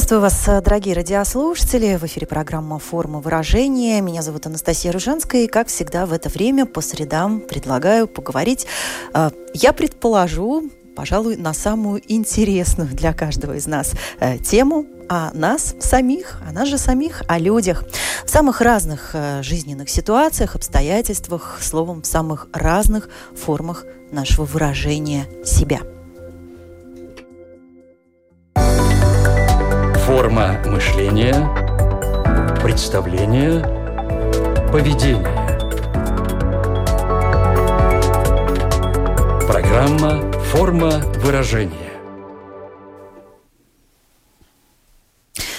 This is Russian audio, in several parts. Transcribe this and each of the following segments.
Приветствую вас, дорогие радиослушатели. В эфире программа «Форма выражения». Меня зовут Анастасия Ружанская. И, как всегда, в это время по средам предлагаю поговорить, э, я предположу, пожалуй, на самую интересную для каждого из нас э, тему о нас самих, о нас же самих, о людях. В самых разных э, жизненных ситуациях, обстоятельствах, словом, в самых разных формах нашего выражения себя. Форма мышления, представления, поведения. Программа Форма выражения.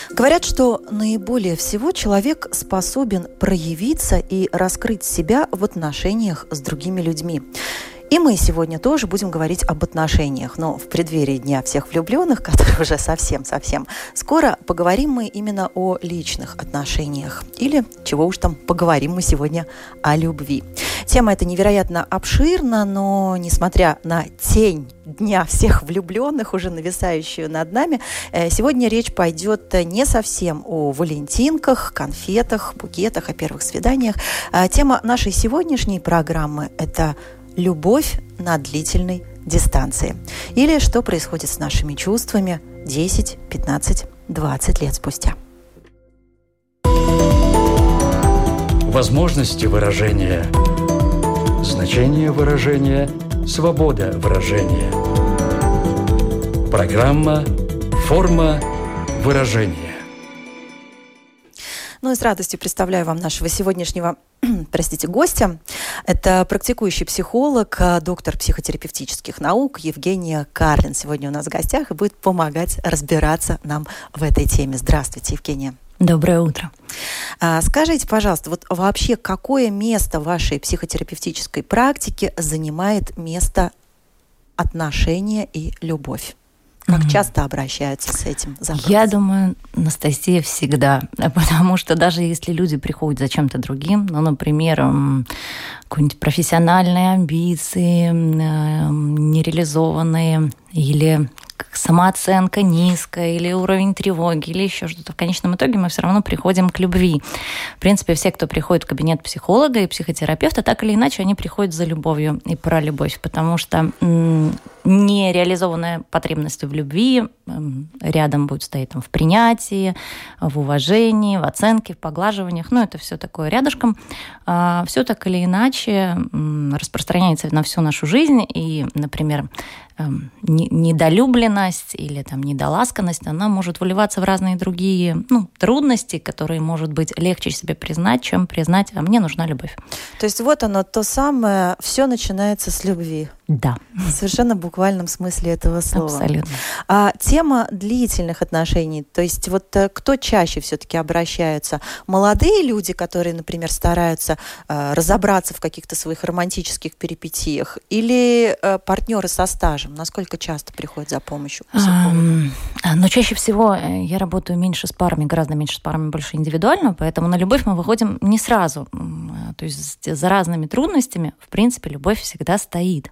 Говорят, что наиболее всего человек способен проявиться и раскрыть себя в отношениях с другими людьми. И мы сегодня тоже будем говорить об отношениях, но в преддверии Дня всех влюбленных, который уже совсем-совсем скоро, поговорим мы именно о личных отношениях. Или, чего уж там, поговорим мы сегодня о любви. Тема эта невероятно обширна, но несмотря на тень Дня всех влюбленных, уже нависающую над нами, э, сегодня речь пойдет не совсем о валентинках, конфетах, букетах, о первых свиданиях. А тема нашей сегодняшней программы – это любовь на длительной дистанции. Или что происходит с нашими чувствами 10, 15, 20 лет спустя. Возможности выражения, значение выражения, свобода выражения. Программа «Форма выражения». Ну и с радостью представляю вам нашего сегодняшнего простите, гостя. Это практикующий психолог, а, доктор психотерапевтических наук Евгения Карлин. Сегодня у нас в гостях и будет помогать разбираться нам в этой теме. Здравствуйте, Евгения. Доброе утро. А, скажите, пожалуйста, вот вообще какое место в вашей психотерапевтической практике занимает место отношения и любовь? Как mm-hmm. часто обращаются с этим запросом? Я думаю, Анастасия всегда. Потому что даже если люди приходят за чем-то другим, ну, например, какие-нибудь профессиональные амбиции, нереализованные, или самооценка низкая, или уровень тревоги, или еще что-то. В конечном итоге мы все равно приходим к любви. В принципе, все, кто приходит в кабинет психолога и психотерапевта, так или иначе, они приходят за любовью и про любовь, потому что нереализованная потребность в любви рядом будет стоять там, в принятии, в уважении, в оценке, в поглаживаниях. Ну, это все такое рядышком. А, все так или иначе распространяется на всю нашу жизнь. И, например, Эм, недолюбленность или там недоласканность, она может выливаться в разные другие ну, трудности, которые, может быть, легче себе признать, чем признать, а мне нужна любовь. То есть вот оно, то самое, все начинается с любви. Да. В совершенно буквальном смысле этого слова. Абсолютно. А тема длительных отношений, то есть вот э, кто чаще все-таки обращаются? Молодые люди, которые, например, стараются э, разобраться в каких-то своих романтических перипетиях, или э, партнеры со стажем? Насколько часто приходят за помощью но чаще всего я работаю меньше с парами, гораздо меньше с парами, больше индивидуально, поэтому на любовь мы выходим не сразу. То есть за разными трудностями, в принципе, любовь всегда стоит.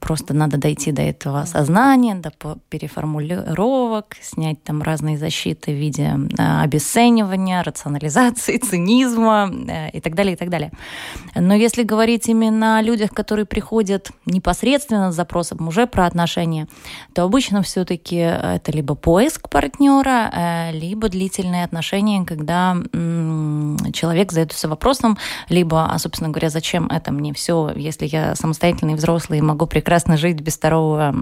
просто надо дойти до этого осознания, до переформулировок, снять там разные защиты в виде а, обесценивания, рационализации, цинизма э, и так далее, и так далее. Но если говорить именно о людях, которые приходят непосредственно с запросом уже про отношения, то обычно все-таки это либо поиск партнера, э, либо длительные отношения, когда человек задается вопросом, либо, а, собственно говоря, зачем это мне все, если я самостоятельный взрослый и могу прекрасно жить без второго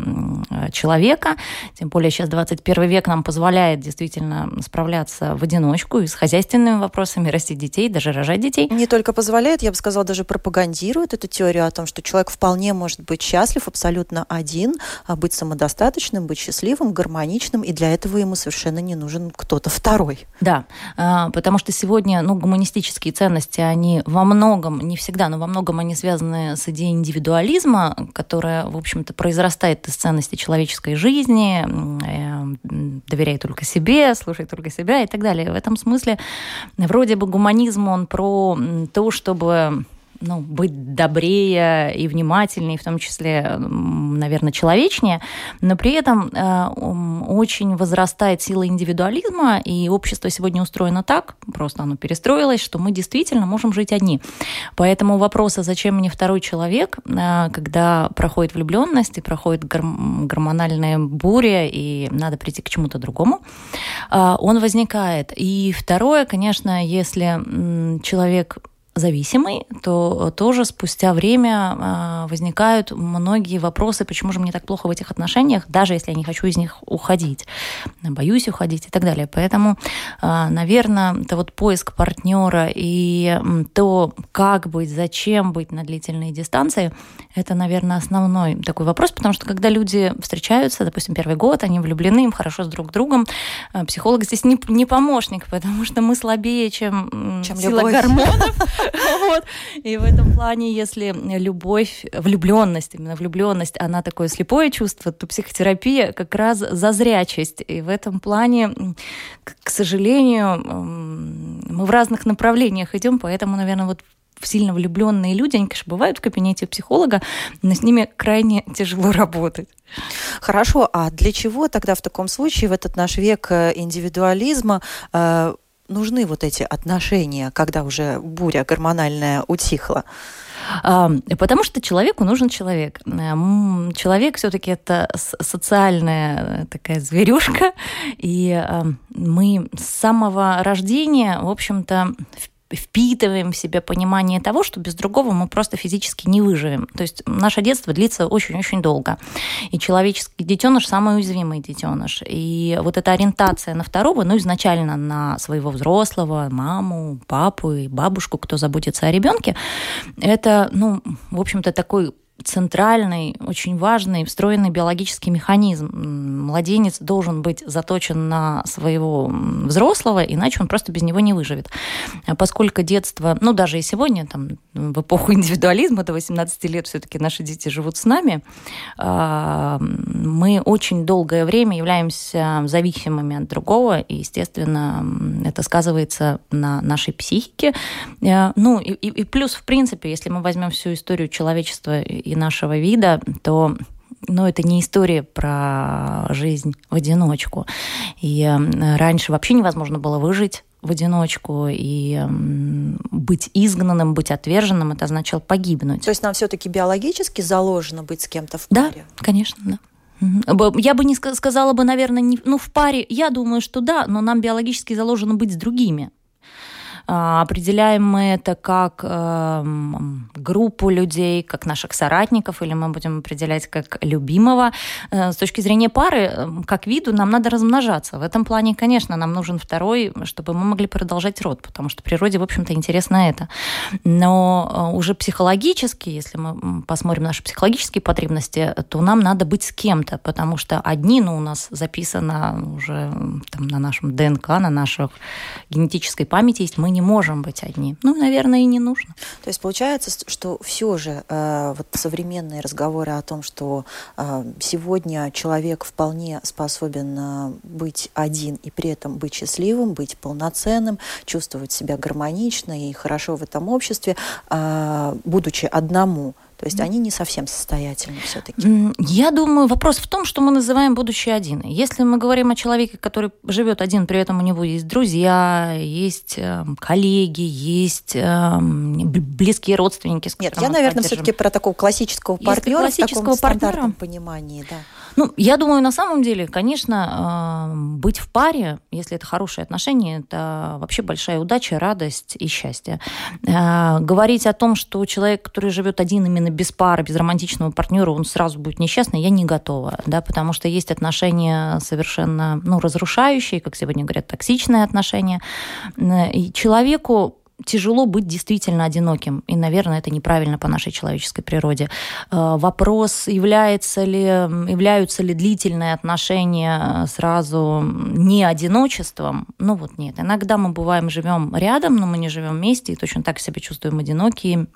человека. Тем более сейчас 21 век нам позволяет действительно справляться в одиночку и с хозяйственными вопросами, растить детей, даже рожать детей. Не только позволяет, я бы сказала, даже пропагандирует эту теорию о том, что человек вполне может быть счастлив абсолютно один, а быть самодостаточным, быть счастливым, гармоничным, и для этого ему совершенно не нужен кто-то второй. Да, а, потому что сегодня ну, гуманистические ценности, они во многом, не всегда, но во многом они связаны с идеей индивидуализма, которая, в общем-то, произрастает из ценностей человеческой жизни, э, доверяй только себе, слушай только себя и так далее. В этом смысле вроде бы гуманизм, он про то, чтобы ну, быть добрее и внимательнее, в том числе, наверное, человечнее, но при этом э, очень возрастает сила индивидуализма, и общество сегодня устроено так, просто оно перестроилось, что мы действительно можем жить одни. Поэтому вопрос, а зачем мне второй человек, э, когда проходит влюбленность и проходит гормональная буря, и надо прийти к чему-то другому, э, он возникает. И второе, конечно, если человек зависимый, то тоже спустя время а, возникают многие вопросы, почему же мне так плохо в этих отношениях, даже если я не хочу из них уходить, боюсь уходить и так далее. Поэтому, а, наверное, это вот поиск партнера и то, как быть, зачем быть на длительной дистанции, это, наверное, основной такой вопрос, потому что когда люди встречаются, допустим, первый год, они влюблены, им хорошо с друг другом, а, психолог здесь не, не помощник, потому что мы слабее, чем, чем сила любовь. гормонов. Вот. И в этом плане, если любовь, влюбленность, именно влюбленность, она такое слепое чувство, то психотерапия как раз за зрячесть. И в этом плане, к сожалению, мы в разных направлениях идем, поэтому, наверное, вот сильно влюбленные люди, они, конечно, бывают в кабинете психолога, но с ними крайне тяжело работать. Хорошо, а для чего тогда в таком случае в этот наш век э, индивидуализма э, нужны вот эти отношения, когда уже буря гормональная утихла? Потому что человеку нужен человек. Человек все-таки это социальная такая зверюшка, и мы с самого рождения, в общем-то, впитываем в себя понимание того, что без другого мы просто физически не выживем. То есть наше детство длится очень-очень долго. И человеческий детеныш самый уязвимый детеныш. И вот эта ориентация на второго, ну, изначально на своего взрослого, маму, папу и бабушку, кто заботится о ребенке, это, ну, в общем-то, такой центральный, очень важный, встроенный биологический механизм. Младенец должен быть заточен на своего взрослого, иначе он просто без него не выживет. А поскольку детство, ну даже и сегодня, там, в эпоху индивидуализма, до 18 лет все-таки наши дети живут с нами, а, мы очень долгое время являемся зависимыми от другого, и, естественно, это сказывается на нашей психике. А, ну и, и плюс, в принципе, если мы возьмем всю историю человечества и нашего вида, то но ну, это не история про жизнь в одиночку. И раньше вообще невозможно было выжить в одиночку и быть изгнанным, быть отверженным, это означало погибнуть. То есть нам все-таки биологически заложено быть с кем-то в паре? Да, конечно, да. Я бы не сказала бы, наверное, не, ну в паре, я думаю, что да, но нам биологически заложено быть с другими. А, определяем мы это как эм, группу людей, как наших соратников, или мы будем определять как любимого. Э, с точки зрения пары, эм, как виду, нам надо размножаться. В этом плане, конечно, нам нужен второй, чтобы мы могли продолжать род, потому что природе, в общем-то, интересно это. Но э, уже психологически, если мы посмотрим наши психологические потребности, то нам надо быть с кем-то, потому что одни, ну, у нас записано уже там, на нашем ДНК, на нашей генетической памяти есть, мы не не можем быть одни. Ну, наверное, и не нужно. То есть получается, что все же э, вот современные разговоры о том, что э, сегодня человек вполне способен э, быть один и при этом быть счастливым, быть полноценным, чувствовать себя гармонично и хорошо в этом обществе, э, будучи одному – то есть они не совсем состоятельны все-таки. Я думаю, вопрос в том, что мы называем будущее один. Если мы говорим о человеке, который живет один, при этом у него есть друзья, есть э, коллеги, есть э, близкие родственники. Нет, я, наверное, все-таки про такого классического партнера классического в таком партнера. понимании, да. Ну, я думаю, на самом деле, конечно, быть в паре, если это хорошие отношения, это вообще большая удача, радость и счастье. Говорить о том, что человек, который живет один именно без пары, без романтичного партнера, он сразу будет несчастный, я не готова, да, потому что есть отношения совершенно, ну, разрушающие, как сегодня говорят, токсичные отношения. И человеку тяжело быть действительно одиноким. И, наверное, это неправильно по нашей человеческой природе. Э, вопрос, является ли, являются ли длительные отношения сразу не одиночеством, ну вот нет. Иногда мы бываем, живем рядом, но мы не живем вместе, и точно так себя чувствуем одинокими.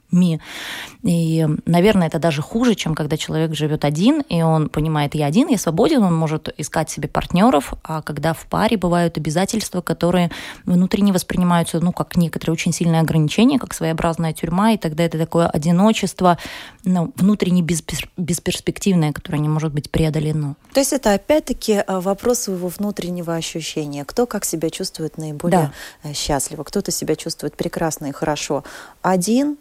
И, наверное, это даже хуже, чем когда человек живет один, и он понимает, я один, я свободен, он может искать себе партнеров, а когда в паре бывают обязательства, которые внутренне воспринимаются, ну, как некоторые очень очень сильное ограничение, как своеобразная тюрьма, и тогда это такое одиночество, ну, внутренне беспер бесперспективное, которое не может быть преодолено. То есть это опять-таки э, вопрос своего внутреннего ощущения. Кто как себя чувствует наиболее да. Э, счастливо, кто-то себя чувствует прекрасно и хорошо. Один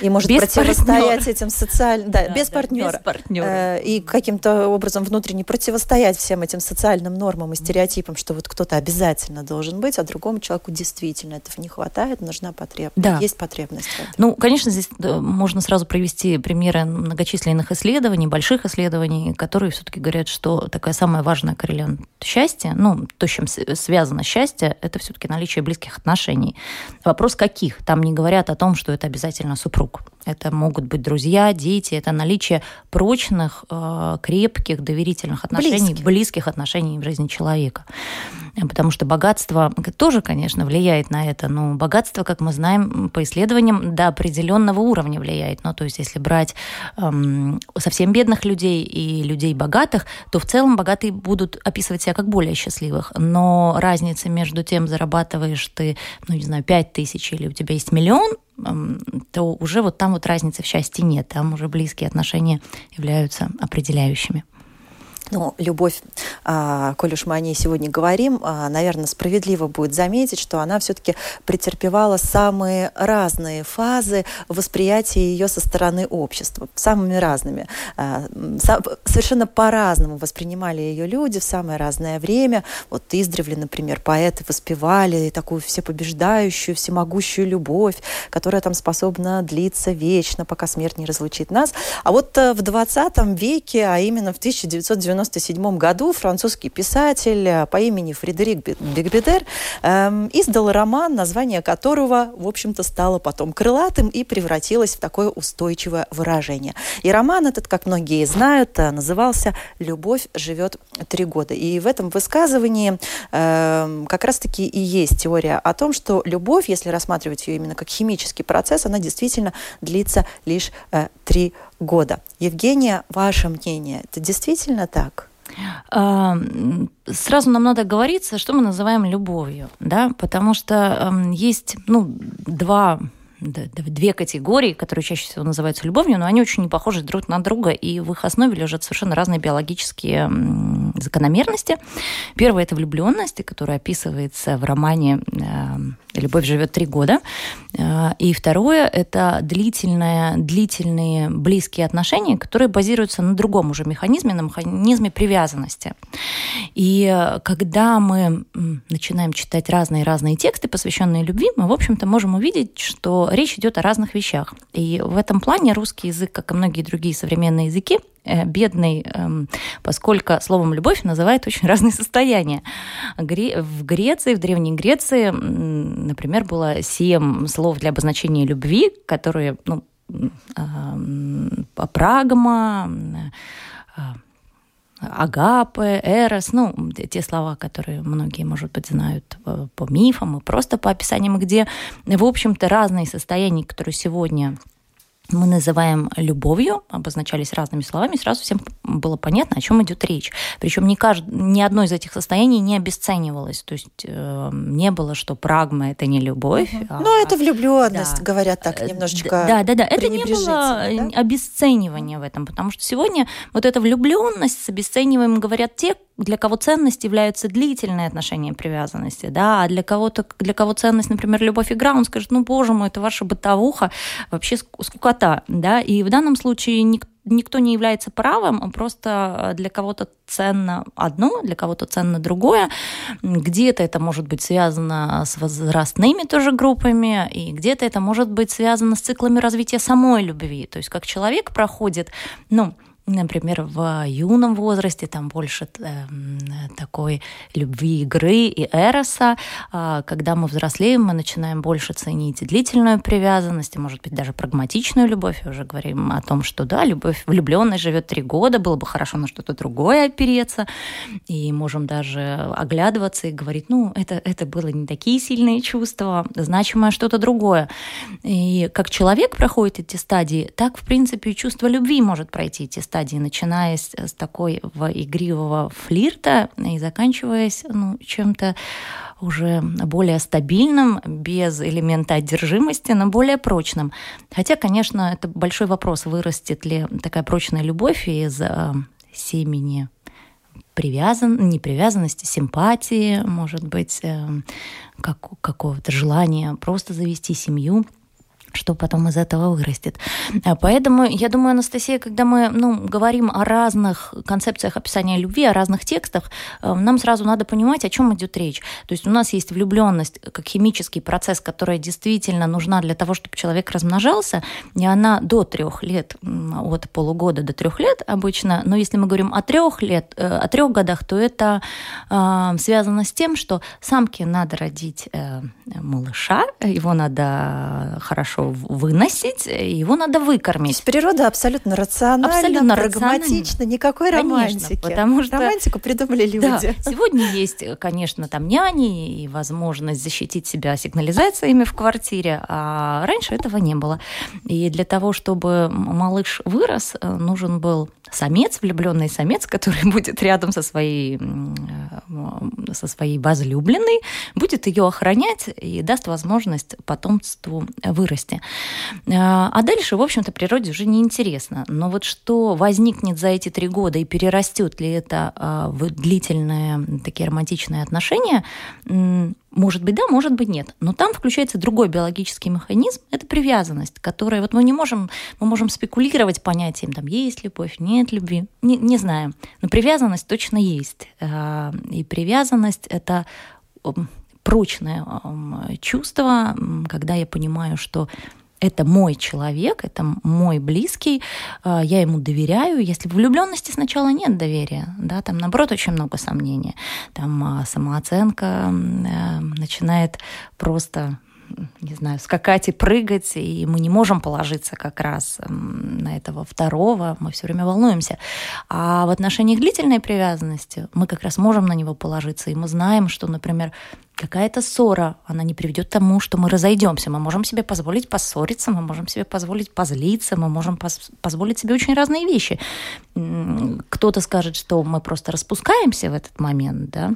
и может без противостоять партнера. этим социальным, да, да, без да, партнера, без партнера. Э, и каким-то образом внутренне противостоять всем этим социальным нормам и стереотипам, что вот кто-то обязательно должен быть, а другому человеку действительно этого не хватает, нужна потребность, да. есть потребность. Ну, конечно, здесь можно сразу провести примеры многочисленных исследований, больших исследований, которые все-таки говорят, что такая самая важная корреляция счастья, ну, то, с чем связано счастье, это все-таки наличие близких отношений. Вопрос каких? Там не говорят о том, что это обязательно супер супруг. Это могут быть друзья, дети, это наличие прочных, э, крепких, доверительных отношений, близких, близких отношений в жизни человека. Потому что богатство тоже, конечно, влияет на это, но богатство, как мы знаем по исследованиям, до определенного уровня влияет. Ну, то есть, если брать эм, совсем бедных людей и людей богатых, то в целом богатые будут описывать себя как более счастливых. Но разница между тем, зарабатываешь ты, ну, не знаю, 5 тысяч или у тебя есть миллион, то уже вот там вот разницы в счастье нет, там уже близкие отношения являются определяющими. Ну, любовь, а, коль уж мы о ней сегодня говорим, а, наверное, справедливо будет заметить, что она все-таки претерпевала самые разные фазы восприятия ее со стороны общества, самыми разными. А, совершенно по-разному воспринимали ее люди в самое разное время. Вот издревле, например, поэты воспевали такую всепобеждающую, всемогущую любовь, которая там способна длиться вечно, пока смерть не разлучит нас. А вот э, в 20 веке, а именно в 1990 1997 году французский писатель э, по имени Фредерик Бегбедер эм, издал роман, название которого, в общем-то, стало потом крылатым и превратилось в такое устойчивое выражение. И роман этот, как многие знают, э, назывался «Любовь живет три года». И в этом высказывании э, как раз-таки и есть теория о том, что любовь, если рассматривать ее именно как химический процесс, она действительно длится лишь э, три года. Евгения, ваше мнение, это действительно так? А, сразу нам надо говориться, что мы называем любовью, да, потому что есть, ну, два две категории, которые чаще всего называются любовью, но они очень не похожи друг на друга, и в их основе лежат совершенно разные биологические закономерности. Первое – это влюбленность, которая описывается в романе «Любовь живет три года». Э, и второе – это длительные, длительные близкие отношения, которые базируются на другом уже механизме, на механизме привязанности. И э, когда мы начинаем читать разные-разные тексты, посвященные любви, мы, в общем-то, можем увидеть, что речь идет о разных вещах. И в этом плане русский язык, как и многие другие современные языки, бедный, эм, поскольку словом «любовь» называет очень разные состояния. В Греции, в Древней Греции, например, было семь слов для обозначения любви, которые, ну, прагма, агапы, эрос, ну, те слова, которые многие, может быть, знают по мифам и просто по описаниям, где, в общем-то, разные состояния, которые сегодня мы называем любовью, обозначались разными словами, сразу всем было понятно, о чем идет речь. Причем ни, кажд... ни одно из этих состояний не обесценивалось. То есть э, не было, что прагма это не любовь. Угу. А... Ну, это влюбленность, да. говорят так, э, немножечко. Да, да, да. Это не было да? обесценивания в этом, потому что сегодня вот эта влюбленность с обесцениванием говорят те, для кого ценность являются длительные отношения привязанности, да, а для кого-то, для кого ценность, например, любовь игра, он скажет, ну, боже мой, это ваша бытовуха, вообще скукота высота, да, и в данном случае никто никто не является правым, просто для кого-то ценно одно, для кого-то ценно другое. Где-то это может быть связано с возрастными тоже группами, и где-то это может быть связано с циклами развития самой любви. То есть как человек проходит, ну, например, в юном возрасте там больше э, такой любви, игры и эроса. А когда мы взрослеем, мы начинаем больше ценить длительную привязанность, и, может быть, даже прагматичную любовь. И уже говорим о том, что да, любовь влюбленная живет три года, было бы хорошо на что-то другое опереться. И можем даже оглядываться и говорить, ну, это, это было не такие сильные чувства, значимое что-то другое. И как человек проходит эти стадии, так, в принципе, и чувство любви может пройти эти стадии стадии, начиная с, с в игривого флирта и заканчиваясь ну, чем-то уже более стабильным, без элемента одержимости, но более прочным. Хотя, конечно, это большой вопрос, вырастет ли такая прочная любовь из э, семени привязан, не привязанности, симпатии, может быть, э, как, какого-то желания просто завести семью что потом из этого вырастет. А поэтому, я думаю, Анастасия, когда мы ну, говорим о разных концепциях описания любви, о разных текстах, э, нам сразу надо понимать, о чем идет речь. То есть у нас есть влюбленность как химический процесс, которая действительно нужна для того, чтобы человек размножался, и она до трех лет, от полугода до трех лет обычно. Но если мы говорим о трех лет, э, о трех годах, то это э, связано с тем, что самке надо родить э, малыша, его надо хорошо выносить, его надо выкормить. Природа абсолютно рациональна, абсолютно прагматична, никакой романтики. Конечно, потому что... Романтику придумали люди. Да, сегодня есть, конечно, там няни и возможность защитить себя сигнализациями в квартире, а раньше этого не было. И для того, чтобы малыш вырос, нужен был самец, влюбленный самец, который будет рядом со своей, э, со своей возлюбленной, будет ее охранять и даст возможность потомству вырасти. Э, а дальше, в общем-то, природе уже не интересно. Но вот что возникнет за эти три года и перерастет ли это э, в длительные такие романтичные отношения, может быть, да, может быть, нет. Но там включается другой биологический механизм, это привязанность, которая вот мы не можем, мы можем спекулировать понятием, там, есть любовь, нет любви, не, не знаем. Но привязанность точно есть. Э, и привязанность – это прочное чувство, когда я понимаю, что это мой человек, это мой близкий, а, я ему доверяю. Если в влюбленности сначала нет доверия, да, там наоборот очень много сомнений, там а, самооценка э, начинает просто не знаю, скакать и прыгать, и мы не можем положиться как раз на этого второго, мы все время волнуемся. А в отношении длительной привязанности мы как раз можем на него положиться, и мы знаем, что, например, какая-то ссора, она не приведет к тому, что мы разойдемся. Мы можем себе позволить поссориться, мы можем себе позволить позлиться, мы можем поз позволить себе очень разные вещи. Кто-то скажет, что мы просто распускаемся в этот момент, да,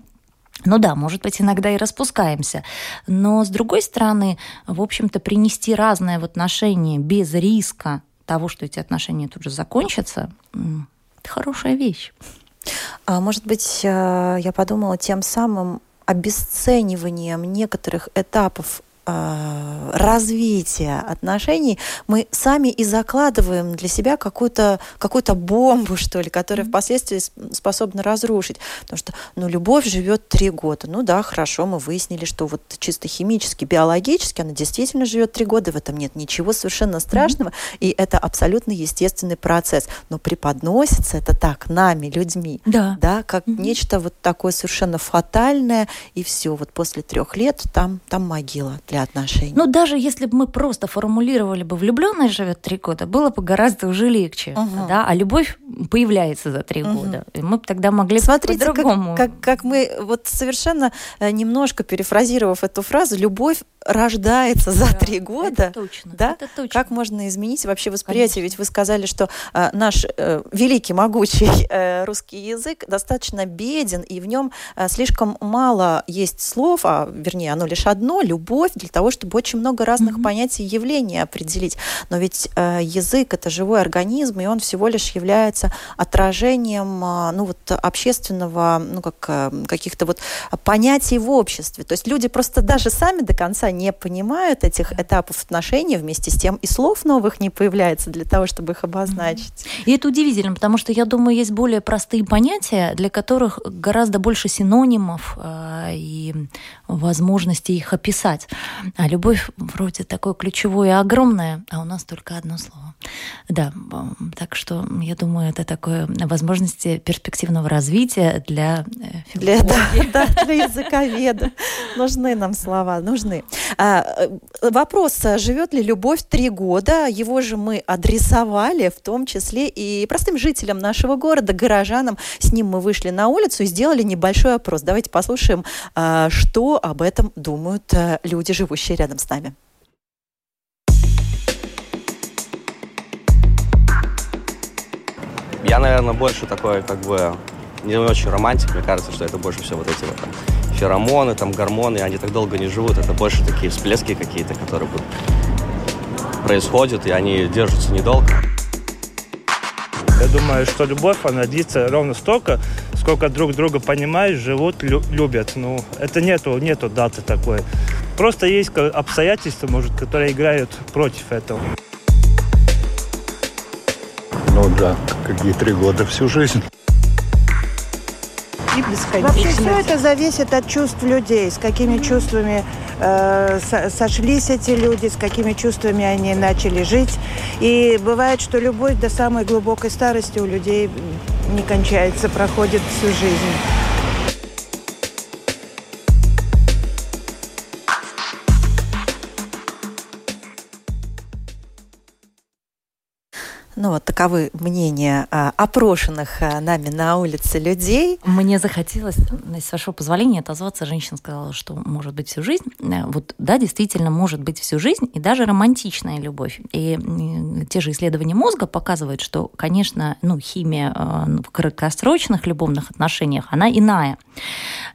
ну да, может быть, иногда и распускаемся. Но, с другой стороны, в общем-то, принести разное в отношения без риска того, что эти отношения тут же закончатся, это хорошая вещь. А может быть, э, я подумала тем самым обесцениванием некоторых этапов развития отношений мы сами и закладываем для себя какую-то какую бомбу, что ли, которая впоследствии способна разрушить. Потому что, ну, любовь живет три года. Ну да, хорошо, мы выяснили, что вот чисто химически, биологически она действительно живет три года, в этом нет ничего совершенно страшного, mm-hmm. и это абсолютно естественный процесс. Но преподносится это так нами, людьми, да, да как mm-hmm. нечто вот такое совершенно фатальное, и все, вот после трех лет там, там могила для отношений. Ну, даже если бы мы просто формулировали бы «влюбленная живет три года», было бы гораздо уже легче, угу. да, а любовь появляется за три угу. года. И мы бы тогда могли Смотрите, по-другому. Как, как, как мы, вот совершенно э, немножко перефразировав эту фразу, любовь рождается за три да, года, это точно, да? Это точно. Как можно изменить вообще восприятие? Конечно. Ведь вы сказали, что э, наш э, великий, могучий э, русский язык достаточно беден, и в нем э, слишком мало есть слов, а вернее, оно лишь одно, любовь, для того, чтобы очень много разных mm-hmm. понятий и явлений определить. Но ведь э, язык это живой организм, и он всего лишь является отражением э, ну, вот, общественного, ну, как, э, каких-то вот понятий в обществе. То есть люди просто даже сами до конца не понимают этих этапов отношений, вместе с тем и слов новых не появляется для того, чтобы их обозначить. И это удивительно, потому что я думаю, есть более простые понятия, для которых гораздо больше синонимов э, и возможности их описать. А любовь вроде такое ключевое и огромное, а у нас только одно слово. Да, так что я думаю, это такое возможности перспективного развития для э, для, да, да, для языковеда. Нужны нам слова, нужны. А, э, вопрос, живет ли любовь три года? Его же мы адресовали, в том числе и простым жителям нашего города, горожанам. С ним мы вышли на улицу и сделали небольшой опрос. Давайте послушаем, а, что об этом думают э, люди, живущие рядом с нами. Я, наверное, больше такой, как бы, не очень романтик. Мне кажется, что это больше все вот эти вот там феромоны, там гормоны, они так долго не живут. Это больше такие всплески какие-то, которые происходят, и они держатся недолго. Я думаю, что любовь, она длится ровно столько, сколько друг друга понимают, живут, любят. Ну, это нету, нету даты такой. Просто есть обстоятельства, может, которые играют против этого. Ну да, какие три года, всю жизнь. И Вообще все это зависит от чувств людей, с какими чувствами э, сошлись эти люди, с какими чувствами они начали жить. И бывает, что любовь до самой глубокой старости у людей не кончается, проходит всю жизнь. Ну, вот таковы мнения а, опрошенных а, нами на улице людей. Мне захотелось, с вашего позволения, отозваться. Женщина сказала, что может быть всю жизнь. Э, вот да, действительно, может быть всю жизнь, и даже романтичная любовь. И те же исследования мозга показывают, что, конечно, ну, химия э, в краткосрочных любовных отношениях, она иная.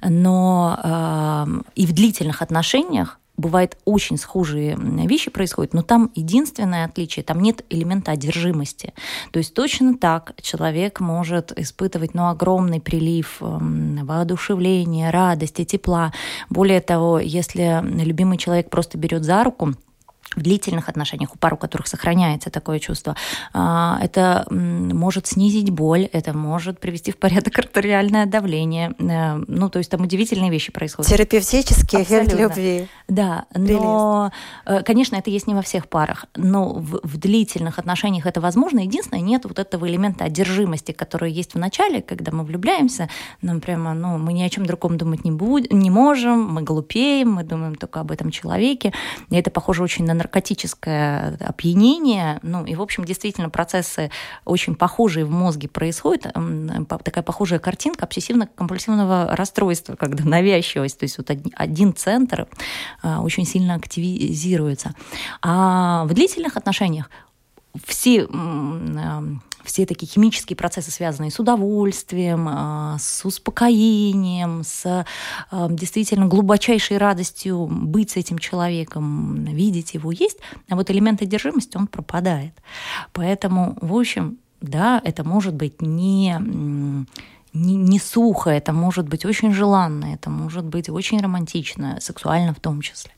Но э, и в длительных отношениях бывает очень схожие вещи происходят, но там единственное отличие, там нет элемента одержимости. То есть точно так человек может испытывать ну, огромный прилив воодушевления, радости, тепла. Более того, если любимый человек просто берет за руку, в длительных отношениях, у пар, у которых сохраняется такое чувство, а, это может снизить боль, это может привести в порядок артериальное давление. Э, ну, то есть там удивительные вещи происходят. Терапевтический эффект любви. Да, но, Прелесть. конечно, это есть не во всех парах, но в, в длительных отношениях это возможно. Единственное, нет вот этого элемента одержимости, который есть в начале, когда мы влюбляемся, нам прямо, ну, мы ни о чем другом думать не, будем, не можем, мы глупеем, мы думаем только об этом человеке. И это похоже очень на наркотическое опьянение. Ну, и, в общем, действительно, процессы очень похожие в мозге происходят. Такая похожая картинка обсессивно-компульсивного расстройства, когда навязчивость, то есть вот один центр а, очень сильно активизируется. А в длительных отношениях все все такие химические процессы, связанные с удовольствием, а, с успокоением, с а, действительно глубочайшей радостью быть с этим человеком, видеть его, есть, а вот элемент одержимости, он пропадает. Поэтому, в общем, да, это может быть не не, не сухо, это может быть очень желанно, это может быть очень романтично, сексуально в том числе.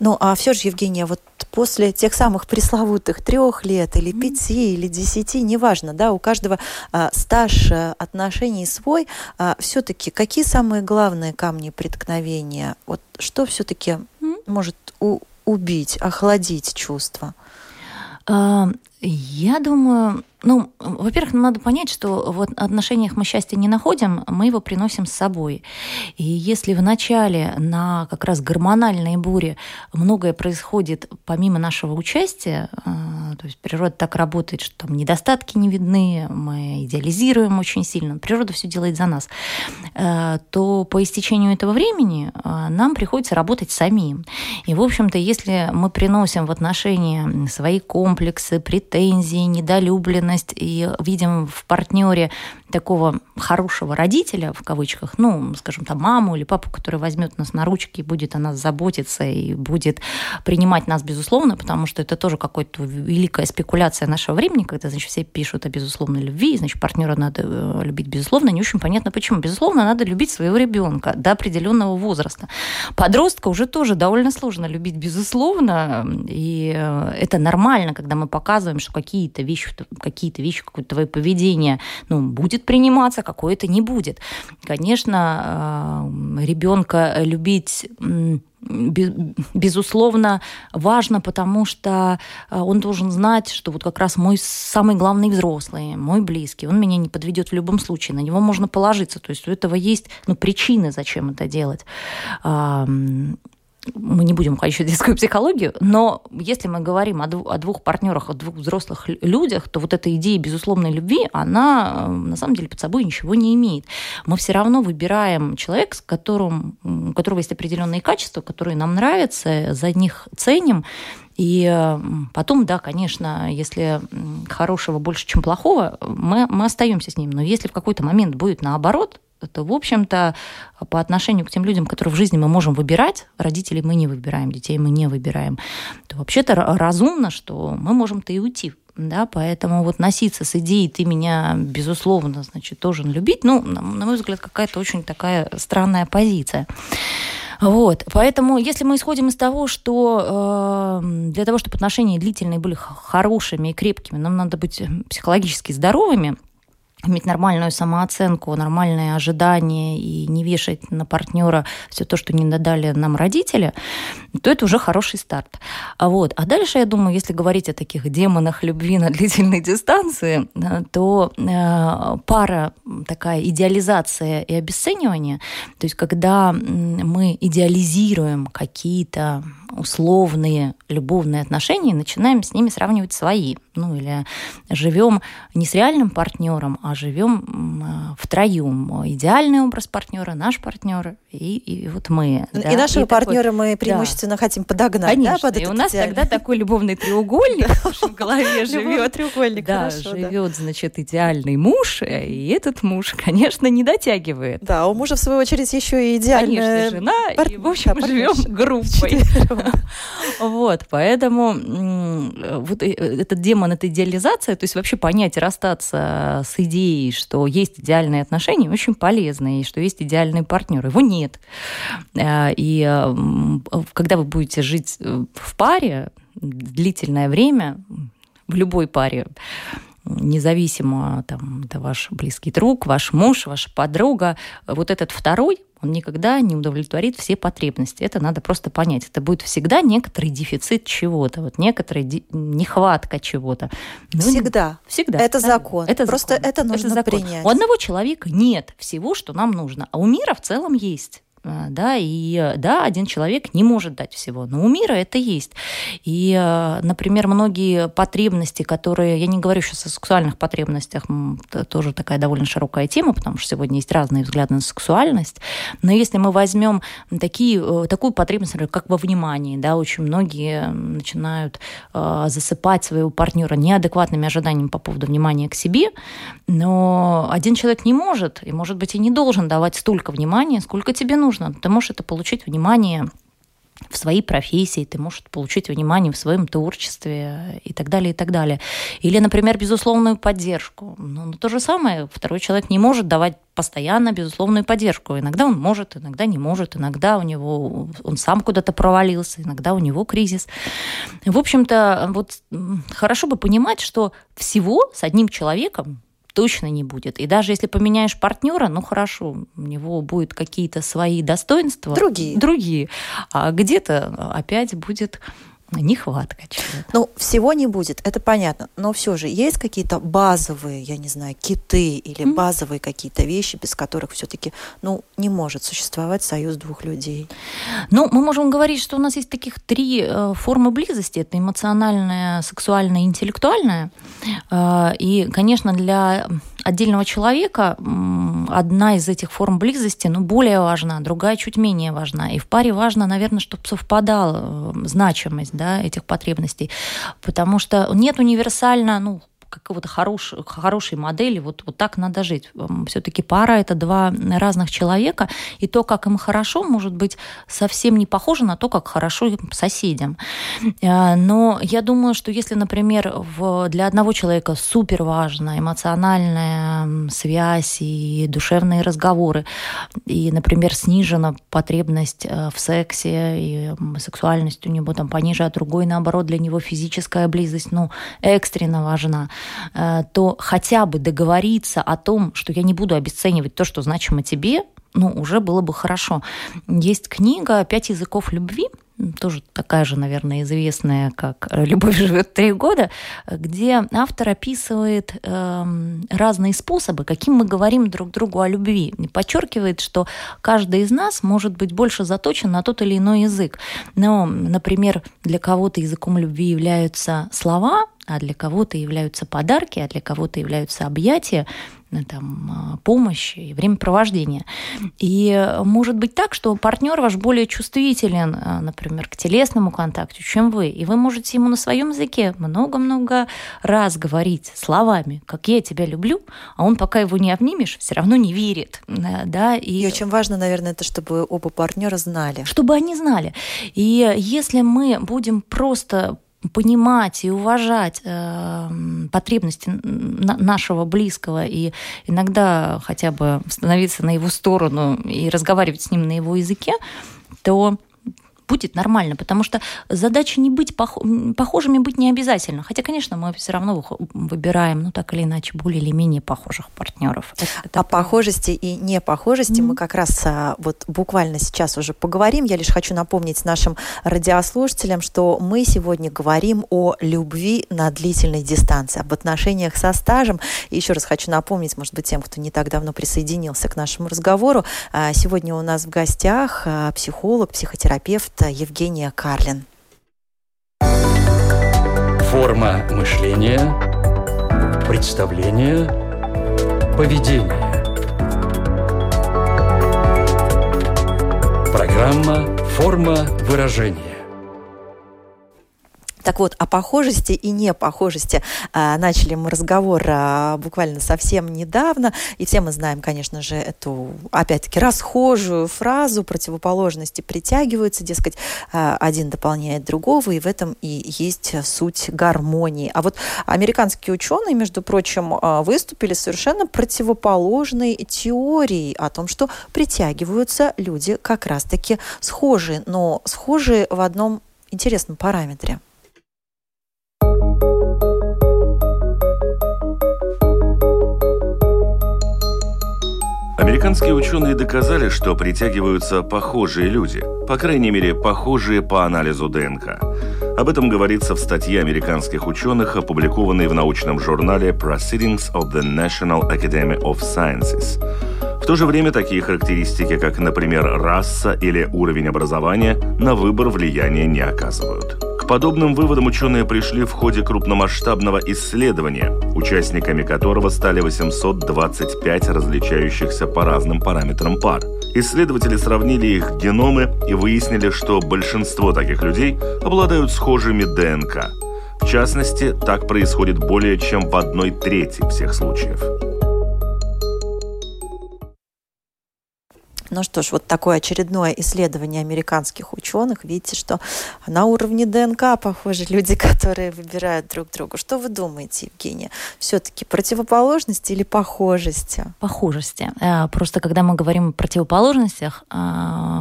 Ну, а все же, Евгения, вот после тех самых пресловутых трех лет или пяти или десяти, неважно, да, у каждого а, стаж а, отношений свой, а, все-таки какие самые главные камни преткновения? Вот что все-таки может у, убить, охладить чувства? А, я думаю, ну, во-первых, надо понять, что в отношениях мы счастья не находим, мы его приносим с собой. И если в начале на как раз гормональной буре многое происходит помимо нашего участия, э, то есть природа так работает, что там недостатки не видны, мы идеализируем очень сильно, природа все делает за нас, э, то по истечению этого времени э, нам приходится работать самим. И, в общем-то, если мы приносим в отношения свои комплексы, претензии, недолюбленность, и видим в партнере такого хорошего родителя, в кавычках, ну, скажем, там, маму или папу, который возьмет нас на ручки и будет о нас заботиться и будет принимать нас, безусловно, потому что это тоже какая-то великая спекуляция нашего времени, когда, значит, все пишут о безусловной любви, значит, партнера надо э, любить безусловно, не очень понятно почему. Безусловно, надо любить своего ребенка до определенного возраста. Подростка уже тоже довольно сложно любить безусловно, и э, это нормально, когда мы показываем, что какие-то вещи, какие-то вещи, какое-то твое поведение, ну, будет приниматься, какое-то не будет. Конечно, э, ребенка любить безусловно, важно, потому что э, он должен знать, что вот как раз мой самый главный взрослый, мой близкий, он меня не подведет в любом случае, на него можно положиться. То есть у этого есть ну, причины, зачем это делать мы не будем уходить в детскую психологию, но если мы говорим о, двух, о двух партнерах, о двух взрослых людях, то вот эта идея безусловной любви, она на самом деле под собой ничего не имеет. Мы все равно выбираем человека, с которым, у которого есть определенные качества, которые нам нравятся, за них ценим, и потом, да, конечно, если хорошего больше, чем плохого, мы, мы остаемся с ним. Но если в какой-то момент будет наоборот, то, в общем-то, по отношению к тем людям, которые в жизни мы можем выбирать, родителей мы не выбираем, детей мы не выбираем, то вообще-то разумно, что мы можем-то и уйти да, поэтому вот носиться с идеей «ты меня, безусловно, значит, должен любить», ну, на, мой взгляд, какая-то очень такая странная позиция. Вот, поэтому, если мы исходим из того, что э, для того, чтобы отношения длительные были хорошими и крепкими, нам надо быть психологически здоровыми, иметь нормальную самооценку, нормальные ожидания и не вешать на партнера все то, что не додали нам родители, то это уже хороший старт. А, вот. а дальше, я думаю, если говорить о таких демонах любви на длительной дистанции, э, то э, пара такая идеализация и обесценивание, то есть когда мы идеализируем какие-то условные любовные отношения и начинаем с ними сравнивать свои. Ну или живем не с реальным партнером, а живем втроем. Идеальный образ партнера, наш партнер и, и вот мы. И да? нашего и партнера такой... мы преимущественно да. хотим подогнать. Конечно, да, под и у нас идеальный. тогда такой любовный треугольник в голове живет. треугольник, Да, живет, значит, идеальный муж, и этот муж, конечно, не дотягивает. Да, у мужа, в свою очередь, еще и идеальная... Конечно, жена, и, в общем, живем группой. Вот, поэтому вот э, этот демон, эта идеализация, то есть вообще понять, расстаться с идеей, что есть идеальные отношения, очень полезно, и что есть идеальный партнер. Его нет. Э, и э, когда вы будете жить в паре длительное время, в любой паре, независимо, там, это ваш близкий друг, ваш муж, ваша подруга, вот этот второй он никогда не удовлетворит все потребности. Это надо просто понять. Это будет всегда некоторый дефицит чего-то, вот некоторая нехватка чего-то. Ну, всегда. Всегда. Это закон. Это просто закон. это нужно это закон. принять. У одного человека нет всего, что нам нужно, а у мира в целом есть. А, да, и да, один человек не может дать всего, но у мира это есть. И, а, например, многие потребности, которые, я не говорю сейчас о сексуальных потребностях, тоже такая довольно широкая тема, потому что сегодня есть разные взгляды на сексуальность, но если мы возьмем такие, э, такую потребность, например, как во внимании, да, очень многие начинают засыпать своего партнера неадекватными ожиданиями по поводу внимания к себе, но один человек не может, и, может быть, и не должен давать столько внимания, сколько тебе нужно нужно. Ты можешь это получить внимание в своей профессии, ты можешь получить внимание в своем творчестве и так далее, и так далее. Или, например, безусловную поддержку. Ну, ну, то же самое, второй человек не может давать постоянно безусловную поддержку. Иногда он может, иногда не может, иногда у него он сам куда-то провалился, иногда у него кризис. В общем-то, вот хорошо бы понимать, что всего с одним человеком точно не будет. И даже если поменяешь партнера, ну хорошо, у него будут какие-то свои достоинства. Другие. Другие. А где-то опять будет нехватка чего-то. Ну, всего не будет, это понятно. Но все же есть какие-то базовые, я не знаю, киты или mm-hmm. базовые какие-то вещи, без которых все-таки, ну, не может существовать союз двух людей. Ну, мы можем говорить, что у нас есть таких три э, формы близости. Это эмоциональная, сексуальная, интеллектуальная. Э, и, конечно, для отдельного человека одна из этих форм близости, ну, более важна, другая чуть менее важна. И в паре важно, наверное, чтобы совпадала э, значимость да, этих потребностей. Потому что нет универсально, ну, какого-то хорош, хорошей модели, вот, вот так надо жить. Все-таки пара – это два разных человека, и то, как им хорошо, может быть совсем не похоже на то, как хорошо соседям. Э, но я думаю, что если, например, в, для одного человека супер важна эмоциональная связь и душевные разговоры, и, например, снижена потребность э, в сексе, и сексуальность у него там пониже, а другой, наоборот, для него физическая близость, ну, экстренно важна, то хотя бы договориться о том, что я не буду обесценивать то, что значимо тебе, ну, уже было бы хорошо. Есть книга «Пять языков любви», тоже такая же, наверное, известная, как «Любовь живет три года», где автор описывает э, разные способы, каким мы говорим друг другу о любви. И подчеркивает, что каждый из нас может быть больше заточен на тот или иной язык. Но, например, для кого-то языком любви являются слова, а для кого-то являются подарки, а для кого-то являются объятия, э, там, а, помощь и времяпровождение. И может быть так, что партнер ваш более чувствителен, э, например, к телесному контакту, чем вы. И вы можете ему на своем языке много-много раз говорить словами, как я тебя люблю, а он пока его не обнимешь, все равно не верит. Э, да? И, и очень важно, наверное, это, чтобы оба партнера знали. Чтобы они знали. И если мы будем просто понимать и уважать э, потребности нашего близкого и иногда хотя бы становиться на его сторону и разговаривать с ним на его языке, то будет нормально, потому что задача не быть пох... похожими быть не обязательно. Хотя, конечно, мы все равно выбираем, ну так или иначе, более или менее похожих партнеров. Это, это О похожести и непохожести mm-hmm. мы как раз а, вот буквально сейчас уже поговорим. Я лишь хочу напомнить нашим радиослушателям, что мы сегодня говорим о любви на длительной дистанции, об отношениях со стажем. И еще раз хочу напомнить, может быть, тем, кто не так давно присоединился к нашему разговору, а, сегодня у нас в гостях а, психолог, психотерапевт Евгения Карлин. Форма мышления, представление, поведение. Программа «Форма выражения». Так вот, о похожести и непохожести а, начали мы разговор а, буквально совсем недавно, и все мы знаем, конечно же, эту, опять-таки, расхожую фразу противоположности притягиваются, дескать, а, один дополняет другого, и в этом и есть суть гармонии. А вот американские ученые, между прочим, а, выступили совершенно противоположной теорией о том, что притягиваются люди как раз-таки схожие, но схожие в одном интересном параметре – Американские ученые доказали, что притягиваются похожие люди, по крайней мере, похожие по анализу ДНК. Об этом говорится в статье американских ученых, опубликованной в научном журнале Proceedings of the National Academy of Sciences. В то же время такие характеристики, как, например, раса или уровень образования, на выбор влияния не оказывают. К подобным выводам ученые пришли в ходе крупномасштабного исследования, участниками которого стали 825 различающихся по разным параметрам пар. Исследователи сравнили их геномы и выяснили, что большинство таких людей обладают схожими ДНК. В частности, так происходит более чем в одной трети всех случаев. Ну что ж, вот такое очередное исследование американских ученых. Видите, что на уровне ДНК похожи люди, которые выбирают друг друга. Что вы думаете, Евгения? Все-таки противоположности или похожести? Похожести. Э, просто когда мы говорим о противоположностях, э,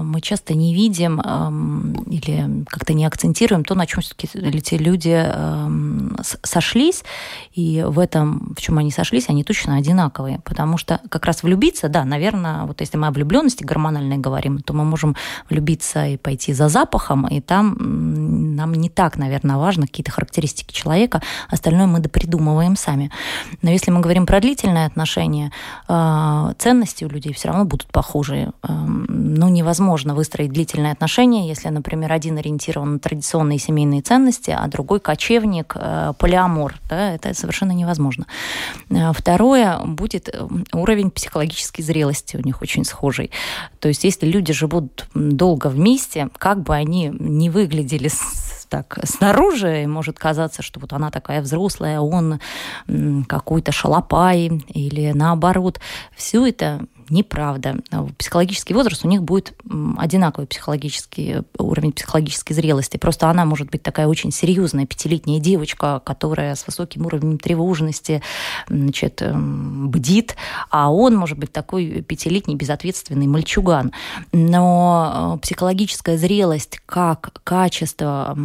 мы часто не видим эм, или как-то не акцентируем то, на чем все-таки эти люди эм, сошлись. И в этом, в чем они сошлись, они точно одинаковые. Потому что как раз влюбиться, да, наверное, вот если мы о влюбленности влюбленности гормональной говорим, то мы можем влюбиться и пойти за запахом, и там нам не так, наверное, важно какие-то характеристики человека, остальное мы допридумываем сами. Но если мы говорим про длительные отношения, э, ценности у людей все равно будут похожие. Эм, ну, невозможно выстроить длительные отношения, если, например, один ориентирован на традиционные семейные ценности, а другой кочевник, э, полиамор. Да, это совершенно невозможно. Э, второе будет уровень психологической зрелости у них очень схожий. То есть если люди живут долго вместе, как бы они не выглядели так снаружи, может казаться, что вот она такая взрослая, он какой-то шалопай или наоборот. Все это неправда. Психологический возраст у них будет одинаковый психологический уровень психологической зрелости. Просто она может быть такая очень серьезная пятилетняя девочка, которая с высоким уровнем тревожности значит, эм, бдит, а он может быть такой пятилетний безответственный мальчуган. Но э, психологическая зрелость как качество,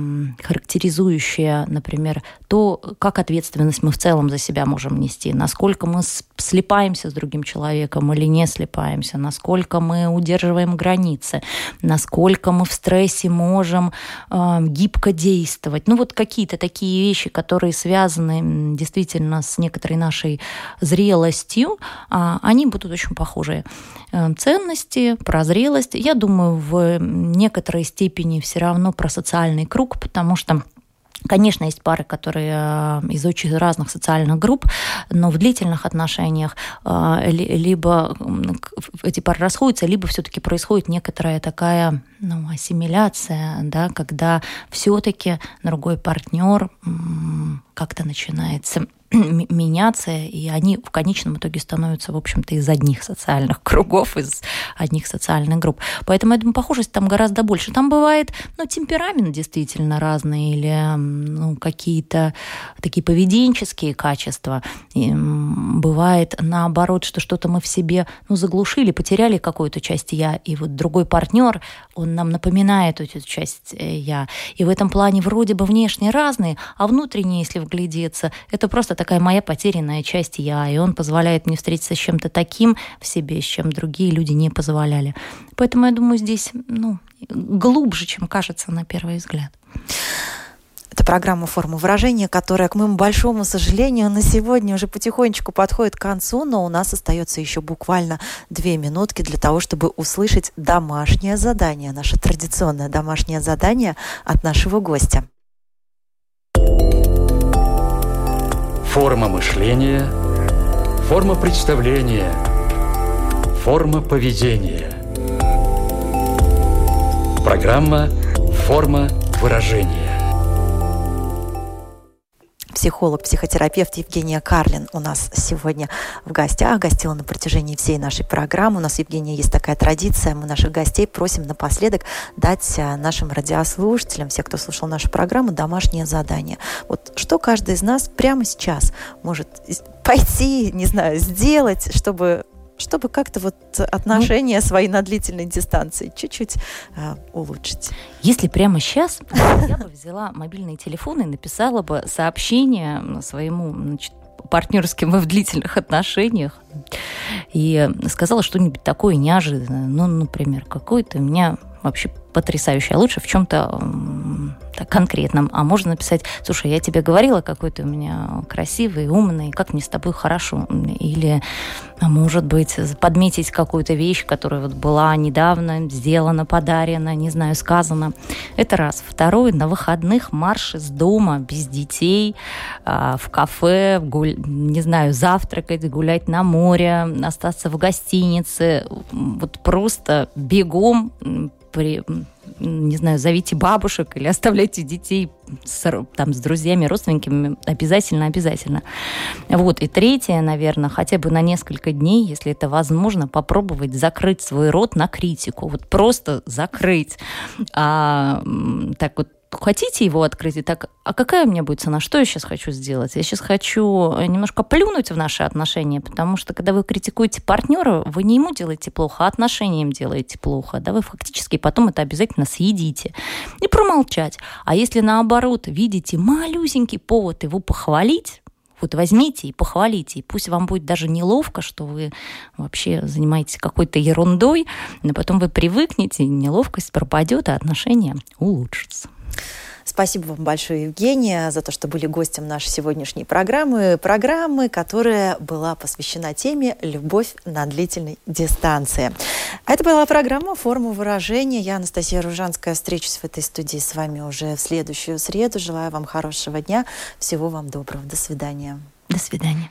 характеризующее, например, то, как ответственность мы в целом за себя можем нести, насколько мы слепаемся с другим человеком или не слепаемся, насколько мы удерживаем границы, насколько мы в стрессе можем э, гибко действовать. Ну вот какие-то такие вещи, которые связаны действительно с некоторой нашей зрелостью, э, они будут очень похожие. Э, ценности, про зрелость, я думаю, в некоторой степени все равно про социальный круг, потому что Конечно, есть пары, которые э, из очень разных социальных групп, но в длительных отношениях э, либо эти пары расходятся, либо все-таки происходит некоторая такая ну, ассимиляция, да, когда все-таки другой партнер как-то начинается меняться, и они в конечном итоге становятся, в общем-то, из одних социальных кругов, из одних социальных групп. Поэтому, я думаю, похожесть там гораздо больше. Там бывает, ну, темперамент действительно разный, или ну, какие-то такие поведенческие качества. И бывает наоборот, что что-то мы в себе, ну, заглушили, потеряли какую-то часть «я», и вот другой партнер, он нам напоминает эту часть э, «я». И в этом плане вроде бы внешне разные, а внутренние, если вглядеться, это просто такая моя потерянная часть я, и он позволяет мне встретиться с чем-то таким в себе, с чем другие люди не позволяли. Поэтому я думаю, здесь ну, глубже, чем кажется на первый взгляд. Это программа «Форма выражения», которая, к моему большому сожалению, на сегодня уже потихонечку подходит к концу, но у нас остается еще буквально две минутки для того, чтобы услышать домашнее задание, наше традиционное домашнее задание от нашего гостя. Форма мышления, форма представления, форма поведения. Программа «Форма выражения» психолог, психотерапевт Евгения Карлин у нас сегодня в гостях, гостила на протяжении всей нашей программы. У нас, Евгения, есть такая традиция, мы наших гостей просим напоследок дать а, нашим радиослушателям, все, кто слушал нашу программу, домашнее задание. Вот что каждый из нас прямо сейчас может пойти, не знаю, сделать, чтобы чтобы как-то вот отношения ну, свои на длительной дистанции чуть-чуть э, улучшить. Если прямо сейчас я бы взяла мобильный телефон и написала бы сообщение своему значит, партнерским в длительных отношениях и сказала что-нибудь такое неожиданное. Ну, например, какой-то у меня вообще потрясающий, а лучше в чем-то так, конкретном. А можно написать, слушай, я тебе говорила, какой ты у меня красивый, умный, как мне с тобой хорошо. Или, а может быть, подметить какую-то вещь, которая вот была недавно сделана, подарена, не знаю, сказана. Это раз. Второй, на выходных марш из дома без детей, а, в кафе, гуль... не знаю, завтракать, гулять на море, остаться в гостинице. Вот просто бегом при, не знаю, зовите бабушек или оставляйте детей с, там, с друзьями, родственниками, обязательно, обязательно. Вот. И третье, наверное, хотя бы на несколько дней, если это возможно, попробовать закрыть свой рот на критику. Вот просто закрыть. А, так вот хотите его открыть, и так, а какая у меня будет цена, что я сейчас хочу сделать? Я сейчас хочу э, немножко плюнуть в наши отношения, потому что когда вы критикуете партнера, вы не ему делаете плохо, а отношениям делаете плохо, да, вы фактически потом это обязательно съедите. И промолчать. А если наоборот видите малюсенький повод его похвалить, вот возьмите и похвалите, и пусть вам будет даже неловко, что вы вообще занимаетесь какой-то ерундой, но потом вы привыкнете, неловкость пропадет, а отношения улучшатся. Спасибо вам большое, Евгения, за то, что были гостем нашей сегодняшней программы. Программы, которая была посвящена теме «Любовь на длительной дистанции». Это была программа «Форма выражения». Я, Анастасия Ружанская, встречусь в этой студии с вами уже в следующую среду. Желаю вам хорошего дня. Всего вам доброго. До свидания. До свидания.